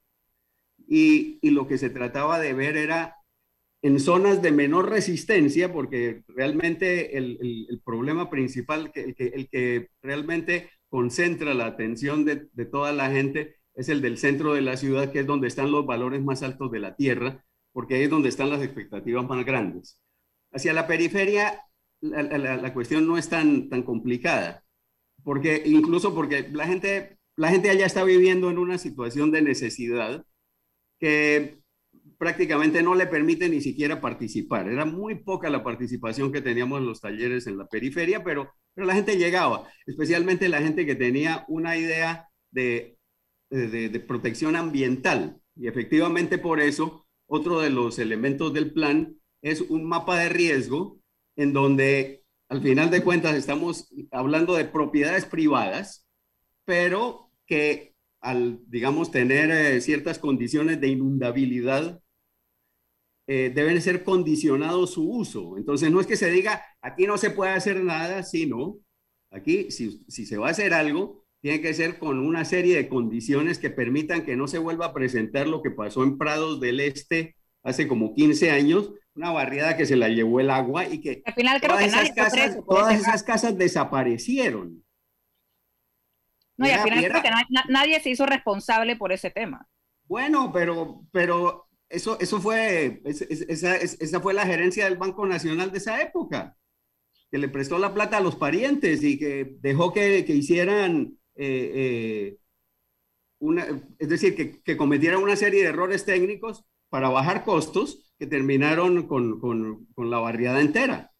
Y, lo que se trataba de ver era en zonas de menor resistencia, porque realmente el, el, problema principal, el, que, el, que, realmente concentra la atención de, de, toda la gente, es el del centro de la ciudad, que es donde están los valores más altos de la tierra, porque ahí es donde están las expectativas más grandes. Hacia la periferia, la, cuestión no es tan, tan complicada, porque incluso porque la gente, la gente allá está viviendo en una situación de necesidad que prácticamente no le permite ni siquiera participar. Era muy poca la participación que teníamos en los talleres en la periferia, pero, pero la gente llegaba, especialmente la gente que tenía una idea de, de, de protección ambiental. Y efectivamente por eso, otro de los elementos del plan es un mapa de riesgo en donde al final de cuentas estamos hablando de propiedades privadas, pero que al, digamos, tener eh, ciertas condiciones de inundabilidad, eh, deben ser condicionados su uso. Entonces, no es que se diga, aquí no se puede hacer nada, sino, aquí, si, si se va a hacer algo, tiene que ser con una serie de condiciones que permitan que no se vuelva a presentar lo que pasó en Prados del Este hace como 15 años, una barriada que se la llevó el agua y que, Al final creo todas, que esas, casas, todas esas casas desaparecieron. No, y al final creo que na- na- nadie se hizo responsable por ese tema. Bueno, pero, pero eso, eso fue, es- es- esa, es- esa fue la gerencia del Banco Nacional de esa época, que le prestó la plata a los parientes y que dejó que, que hicieran, eh, eh, una, es decir, que, que cometieran una serie de errores técnicos para bajar costos que terminaron con, con, con la barriada entera.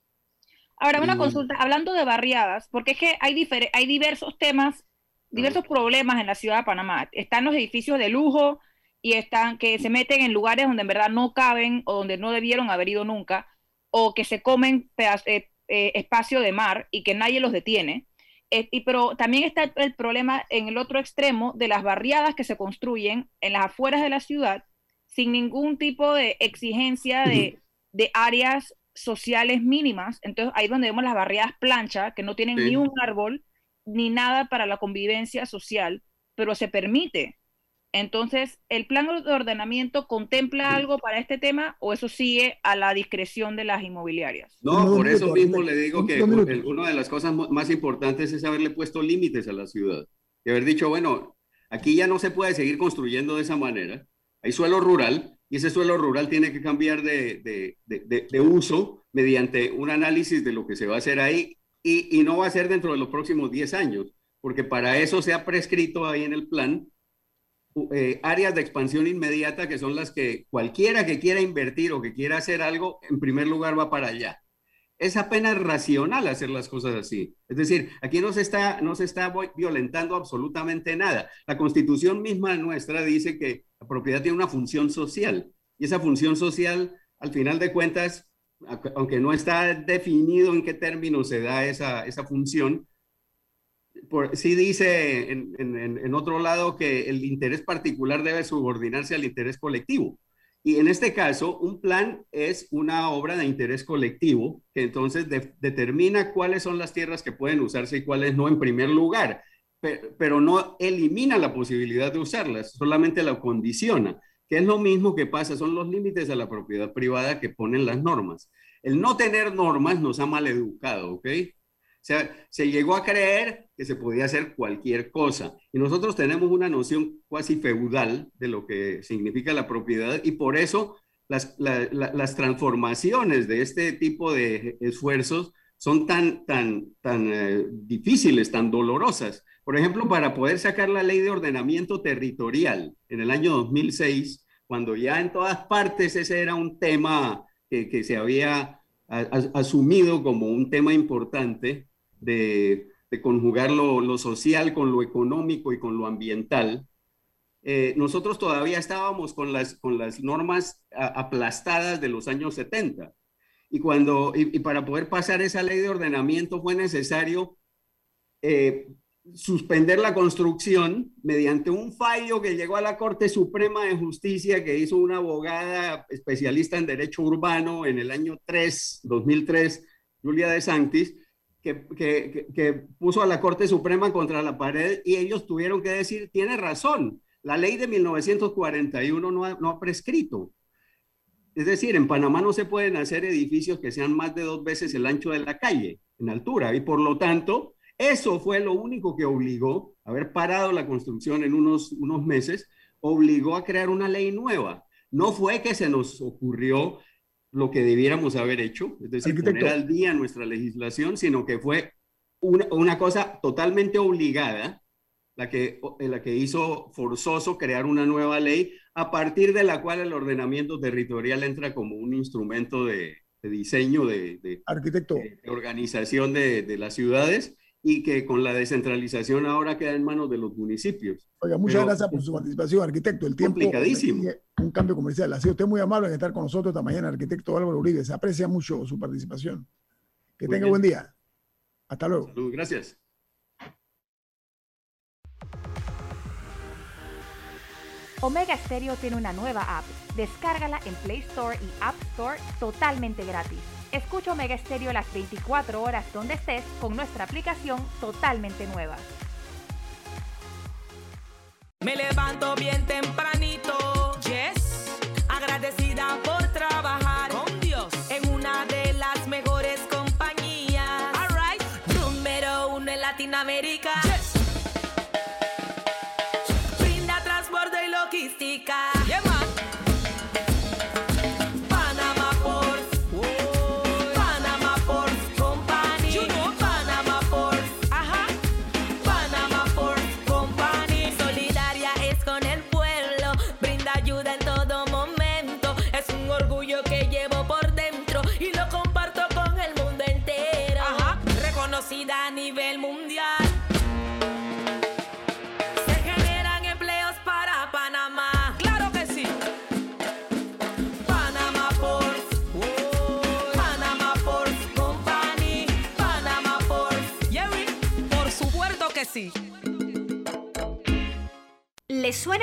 Ahora, una Y- consulta, hablando de barriadas, porque es que hay, hay diversos temas, diversos problemas en la ciudad de Panamá. Están los edificios de lujo y están que se meten en lugares donde en verdad no caben o donde no debieron haber ido nunca, o que se comen eh, espacio de mar y que nadie los detiene. Eh, y, pero también está el, problema en el otro extremo de las barriadas que se construyen en las afueras de la ciudad sin ningún tipo de exigencia de, de áreas sociales mínimas. Entonces ahí es donde vemos las barriadas plancha, que no tienen Sí. ni un árbol ni nada para la convivencia social, pero se permite. Entonces, ¿el plan de ordenamiento contempla algo para este tema o eso sigue a la discreción de las inmobiliarias? No, por eso mismo le digo que una de las cosas más importantes es haberle puesto límites a la ciudad. Y haber dicho, bueno, aquí ya no se puede seguir construyendo de esa manera. Hay suelo rural y ese suelo rural tiene que cambiar de, de- de- de- de uso mediante un análisis de lo que se va a hacer ahí y, y no va a ser dentro de los próximos 10 años, porque para eso se ha prescrito ahí en el plan eh, áreas de expansión inmediata que son las que cualquiera que quiera invertir o que quiera hacer algo, en primer lugar va para allá. Es apenas racional hacer las cosas así. Es decir, aquí no se está, no se está violentando absolutamente nada. La constitución misma nuestra dice que la propiedad tiene una función social y esa función social, al final de cuentas, aunque no está definido en qué términos se da esa, esa función, por, sí dice en, en- en- otro lado que el interés particular debe subordinarse al interés colectivo. Y en este caso, un plan es una obra de interés colectivo que entonces determina cuáles son las tierras que pueden usarse y cuáles no en primer lugar, pero, no elimina la posibilidad de usarlas, solamente la condiciona, que es lo mismo que pasa, son los límites a la propiedad privada que ponen las normas. El no tener normas nos ha maleducado, ¿ok? Sea, se llegó a creer que se podía hacer cualquier cosa. Y nosotros tenemos una noción cuasi feudal de lo que significa la propiedad y por eso las, las transformaciones de este tipo de esfuerzos son tan, tan, tan eh, difíciles, tan dolorosas. Por ejemplo, para poder sacar la ley de ordenamiento territorial en el año 2006, cuando ya en todas partes ese era un tema que, que se había asumido como un tema importante, de, conjugar lo, social con lo económico y con lo ambiental, eh, nosotros todavía estábamos con las, con las normas aplastadas de los años 70. Y, cuando, y, para poder pasar esa ley de ordenamiento fue necesario eh, suspender la construcción mediante un fallo que llegó a la Corte Suprema de Justicia que hizo una abogada especialista en derecho urbano en el año 3, 2003, Julia de Santis, que, puso a la Corte Suprema contra la pared y ellos tuvieron que decir, tiene razón, la ley de 1941 no ha, no ha prescrito. Es decir, en Panamá no se pueden hacer edificios que sean más de dos veces el ancho de la calle en altura y por lo tanto, eso fue lo único que obligó, haber parado la construcción en unos, unos meses, obligó a crear una ley nueva. No fue que se nos ocurrió lo que debiéramos haber hecho, es decir, poner al día nuestra legislación, sino que fue una, una, cosa totalmente obligada, la que, la que hizo forzoso crear una nueva ley, a partir de la cual el ordenamiento territorial entra como un instrumento de, de diseño, de, de, Arquitecto. de, organización de, de las ciudades y que con la descentralización ahora queda en manos de los municipios. Oiga, muchas gracias por su participación, arquitecto. El tiempo complicadísimo. Un cambio comercial. Ha sido usted muy amable en estar con nosotros esta mañana, arquitecto Álvaro Uribe. Se aprecia mucho su participación. Que tenga buen día. Hasta luego. Salud, gracias. Omega Stereo tiene una nueva app. Descárgala en Play Store y App Store totalmente gratis. Escucha Omega Stereo las 24 horas donde estés con nuestra aplicación totalmente nueva. Me levanto bien tempranito, yes, agradecida por trabajar con Dios en una de las mejores compañías. Alright, número uno en Latinoamérica. Yes.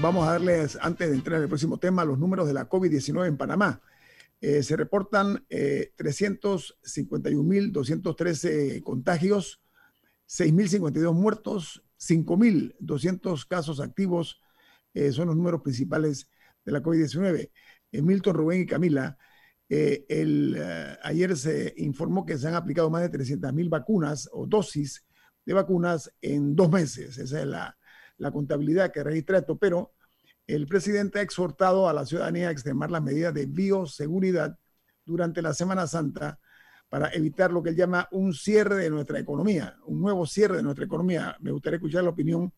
Vamos a darles, antes de entrar en el próximo tema, los números de la COVID-19 en Panamá. Eh, se reportan eh, 351.213 contagios, 6.052 muertos, 5.200 casos activos. eh, son los números principales de la COVID-19. Eh, Milton, Rubén y Camila, el, ayer se informó que se han aplicado más de 300.000 vacunas o dosis de vacunas en dos meses. Esa es la, la contabilidad que registra esto, pero el presidente ha exhortado a la ciudadanía a extremar las medidas de bioseguridad durante la Semana Santa para evitar lo que él llama un cierre de nuestra economía, un nuevo cierre de nuestra economía. Me gustaría escuchar la opinión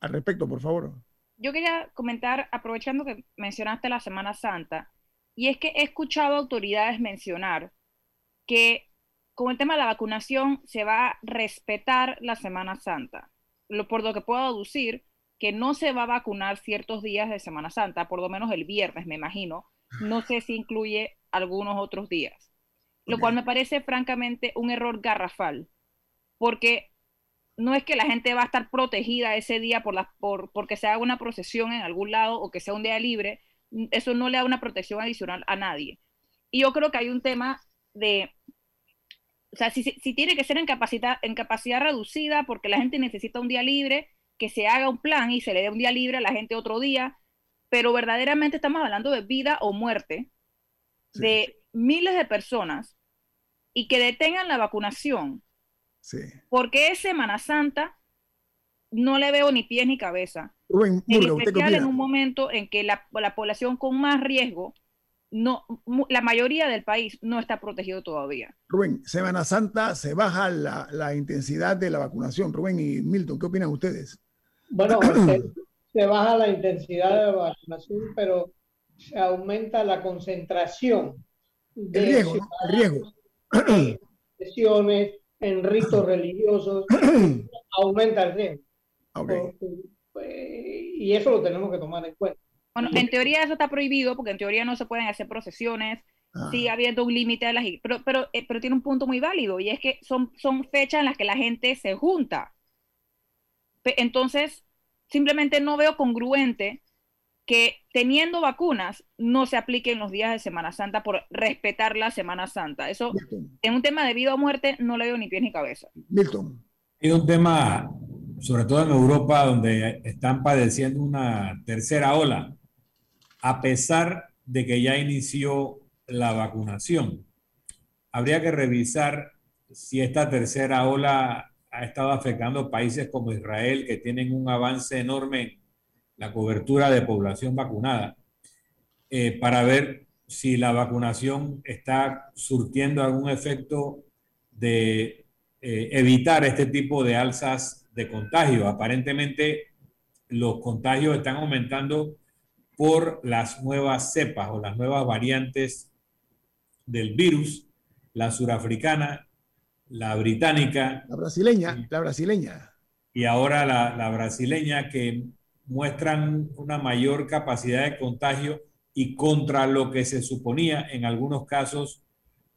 al respecto, por favor. Yo quería comentar, aprovechando que mencionaste la Semana Santa, y es que he escuchado autoridades mencionar que con el tema de la vacunación se va a respetar la Semana Santa. Lo, por lo que puedo aducir, que no se va a vacunar ciertos días de Semana Santa, por lo menos el viernes, me imagino. No sé si incluye algunos otros días. Lo cual me parece francamente un error garrafal, porque no es que la gente va a estar protegida ese día por, la, por porque se haga una procesión en algún lado o que sea un día libre, eso no le da una protección adicional a nadie. Y yo creo que hay un tema de, o sea, si, si tiene que ser en capacidad, en capacidad reducida porque la gente necesita un día libre, que se haga un plan y se le dé un día libre a la gente otro día, pero verdaderamente estamos hablando de vida o muerte de miles de personas y que detengan la vacunación. Sí. Porque es Semana Santa, no le veo ni pies ni cabeza. Rubén, en Murga, ¿usted qué especial en un momento en que la, la población con más riesgo, no, la mayoría del país no está protegido todavía. Rubén, Semana Santa se baja la, la intensidad de la vacunación. Rubén y Milton, ¿qué opinan ustedes? Bueno, [CLEARS THROAT] se, se baja la intensidad de la vacunación, pero se aumenta la concentración de El riesgo, ¿no? El riesgo. sesiones en ritos religiosos, [CLEARS THROAT] aumenta el riesgo. Ok. Porque- y eso lo tenemos que tomar en cuenta. Bueno, en teoría eso está prohibido porque en teoría no se pueden hacer procesiones, Ah. sigue habiendo un límite de las... Pero, pero, eh, pero tiene un punto muy válido y es que son, son fechas en las que la gente se junta. Entonces, simplemente no veo congruente que teniendo vacunas no se apliquen los días de Semana Santa por respetar la Semana Santa. Eso, en un tema de vida o muerte, no le veo ni pies ni cabeza. Milton. Hay un tema, sobre todo en Europa, donde están padeciendo una tercera ola, a pesar de que ya inició la vacunación. Habría que revisar si esta tercera ola ha estado afectando países como Israel, que tienen un avance enorme en la cobertura de población vacunada, eh, para ver si la vacunación está surtiendo algún efecto de eh, evitar este tipo de alzas de contagio. Aparentemente los contagios están aumentando por las nuevas cepas o las nuevas variantes del virus, la surafricana, la británica La brasileña, la brasileña. y ahora la, la brasileña que muestran una mayor capacidad de contagio y contra lo que se suponía en algunos casos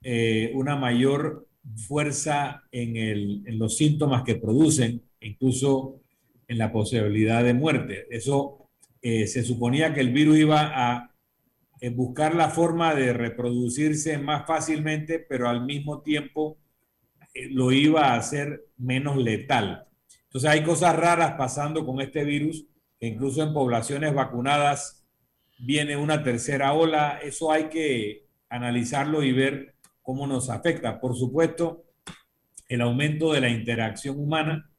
eh, una mayor fuerza en, el- en los síntomas que producen, incluso en la posibilidad de muerte. Eso eh, se suponía que el virus iba a eh, buscar la forma de reproducirse más fácilmente, pero al mismo tiempo eh, lo iba a hacer menos letal. Entonces hay cosas raras pasando con este virus, que incluso en poblaciones vacunadas viene una tercera ola. Eso hay que analizarlo y ver cómo nos afecta. Por supuesto, el aumento de la interacción humana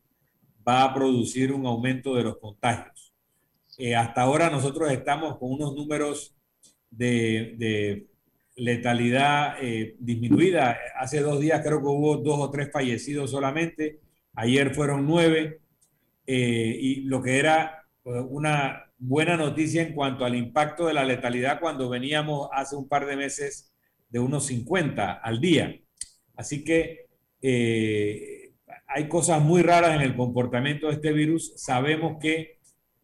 va a producir un aumento de los contagios. Eh, hasta ahora nosotros estamos con unos números de, letalidad eh, disminuida. Hace dos días creo que hubo dos o tres fallecidos solamente. Ayer fueron nueve. Eh, y lo que era una buena noticia en cuanto al impacto de la letalidad cuando veníamos hace un par de meses de unos 50 al día. Así que hay cosas muy raras en el comportamiento de este virus. Sabemos que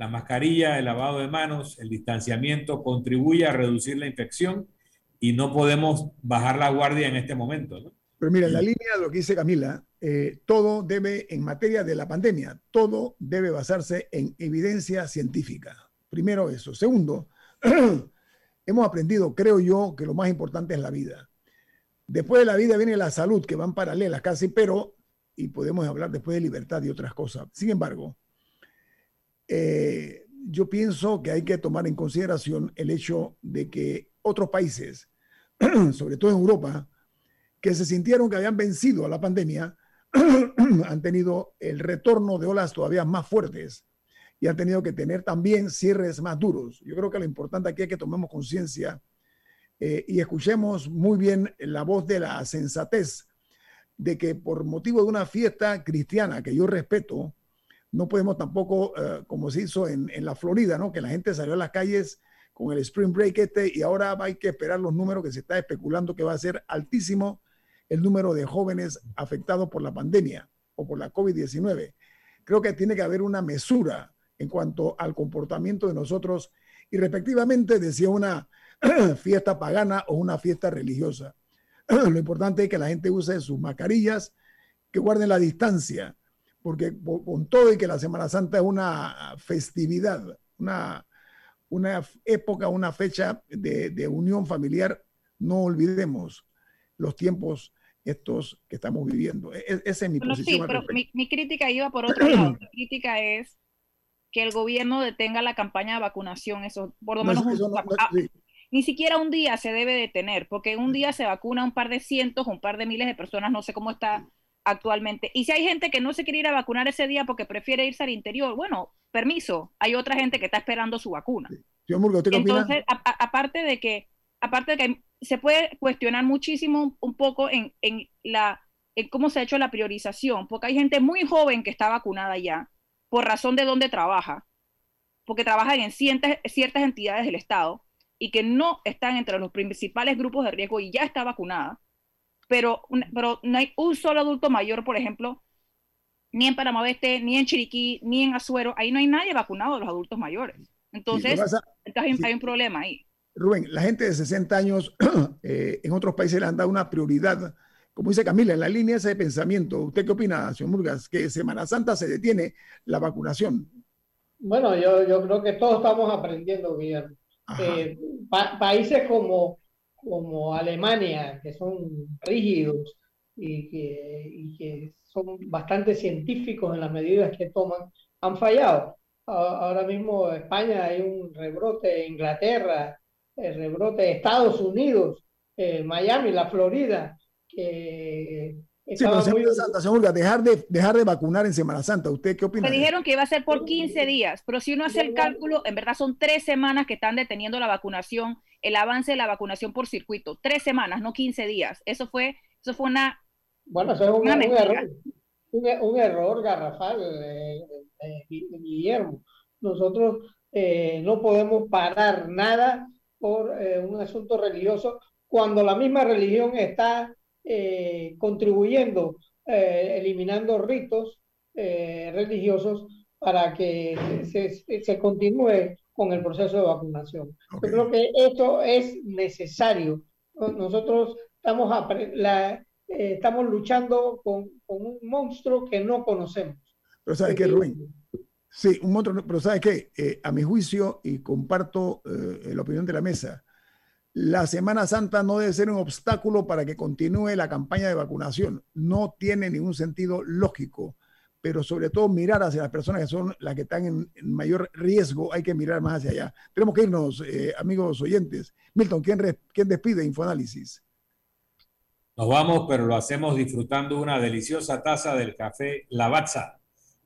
la mascarilla, el lavado de manos, el distanciamiento contribuye a reducir la infección y no podemos bajar la guardia en este momento. ¿no? Pero mira, en la línea de lo que dice Camila, eh, todo debe, en materia de la pandemia, todo debe basarse en evidencia científica. Primero eso. Segundo, [CLEARS THROAT] hemos aprendido, creo yo, que lo más importante es la vida. Después de la vida viene la salud, que van paralelas casi, pero, y podemos hablar después de libertad y otras cosas. Sin embargo, eh, yo pienso que hay que tomar en consideración el hecho de que otros países, [CLEARS THROAT] sobre todo en Europa, que se sintieron que habían vencido a la pandemia, [CLEARS THROAT] han tenido el retorno de olas todavía más fuertes y han tenido que tener también cierres más duros. Yo creo que lo importante aquí es que tomemos conciencia eh, y escuchemos muy bien la voz de la sensatez de que por motivo de una fiesta cristiana que yo respeto, no podemos tampoco, eh, como se hizo en, en, la Florida, ¿no? que la gente salió a las calles con el Spring Break este y ahora hay que esperar los números que se está especulando que va a ser altísimo el número de jóvenes afectados por la pandemia o por la COVID-19. Creo que tiene que haber una mesura en cuanto al comportamiento de nosotros y respectivamente decía una [CLEARS THROAT] fiesta pagana o una fiesta religiosa. [CLEARS THROAT] Lo importante es que la gente use sus mascarillas, que guarden la distancia, porque con todo y que la Semana Santa es una festividad, una, una época, una fecha de, de unión familiar, no olvidemos los tiempos estos que estamos viviendo. E, e, esa es mi bueno, posición. Sí, pero mi, mi, crítica iba por otro lado. Mi [CLEARS THROAT] crítica es que el gobierno detenga la campaña de vacunación, eso por lo menos no, un, no, no, sí. ni siquiera un día se debe detener, porque un día se vacuna un par de cientos, un par de miles de personas, no sé cómo está actualmente. Y si hay gente que no se quiere ir a vacunar ese día porque prefiere irse al interior, bueno, permiso, hay otra gente que está esperando su vacuna. Sí. Entonces, a, a, aparte de que, aparte de que se puede cuestionar muchísimo un poco en, en, la, en cómo se ha hecho la priorización, porque hay gente muy joven que está vacunada ya, por razón de dónde trabaja, porque trabajan en ciertas, ciertas entidades del Estado y que no están entre los principales grupos de riesgo y ya está vacunada, pero, pero no hay un solo adulto mayor, por ejemplo, ni en Panamá Oeste, ni en Chiriquí, ni en Azuero, ahí no hay nadie vacunado de los adultos mayores. Entonces, pasa, entonces sí. hay un problema ahí. Rubén, la gente de 60 años [CLEARS THROAT] eh, en otros países le han dado una prioridad, como dice Camila, en la línea ese pensamiento. ¿Usted qué opina, señor Murgas? Que Semana Santa se detiene la vacunación. Bueno, yo, yo creo que todos estamos aprendiendo, Guillermo. Eh, pa países como, como Alemania, que son rígidos y que, y que son bastante científicos en las medidas que toman, han fallado. Ahora mismo España hay un rebrote, Inglaterra, el rebrote de Estados Unidos, eh, Miami, la Florida, que Sí, pero Semana muy... Santa, señor dejar de, dejar de vacunar en Semana Santa, ¿usted qué opina? Me dijeron que iba a ser por 15 días, pero si uno hace el cálculo, en verdad son tres semanas que están deteniendo la vacunación, el avance de la vacunación por circuito. Tres semanas, no 15 días. Eso fue, eso fue una. Bueno, eso es un, un error, un, un, error garrafal, eh, eh, Guillermo. Nosotros eh, no podemos parar nada por un asunto religioso cuando la misma religión está eh, contribuyendo, eh, eliminando ritos eh, religiosos para que se, se, se, continúe con el proceso de vacunación. Okay. Yo creo que esto es necesario. Nosotros estamos, la, estamos luchando con, con, un monstruo que no conocemos. Pero ¿sabes qué, Rubén? Sí, un monstruo, pero ¿sabes qué? a mi juicio, y comparto la opinión de la mesa, la Semana Santa no debe ser un obstáculo para que continúe la campaña de vacunación. No tiene ningún sentido lógico, pero sobre todo mirar hacia las personas que son las que están en, en mayor riesgo, hay que mirar más hacia allá. Tenemos que irnos, eh, amigos oyentes. Milton, ¿quién, re, ¿quién despide Infoanálisis? Nos vamos, pero lo hacemos disfrutando una deliciosa taza del café Lavazza,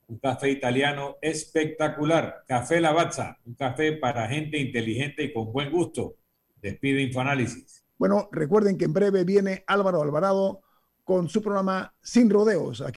un café italiano espectacular. Café Lavazza, un café para gente inteligente y con buen gusto Despide Infoanálisis. Bueno, recuerden que en breve viene Álvaro Alvarado con su programa Sin Rodeos. Aquí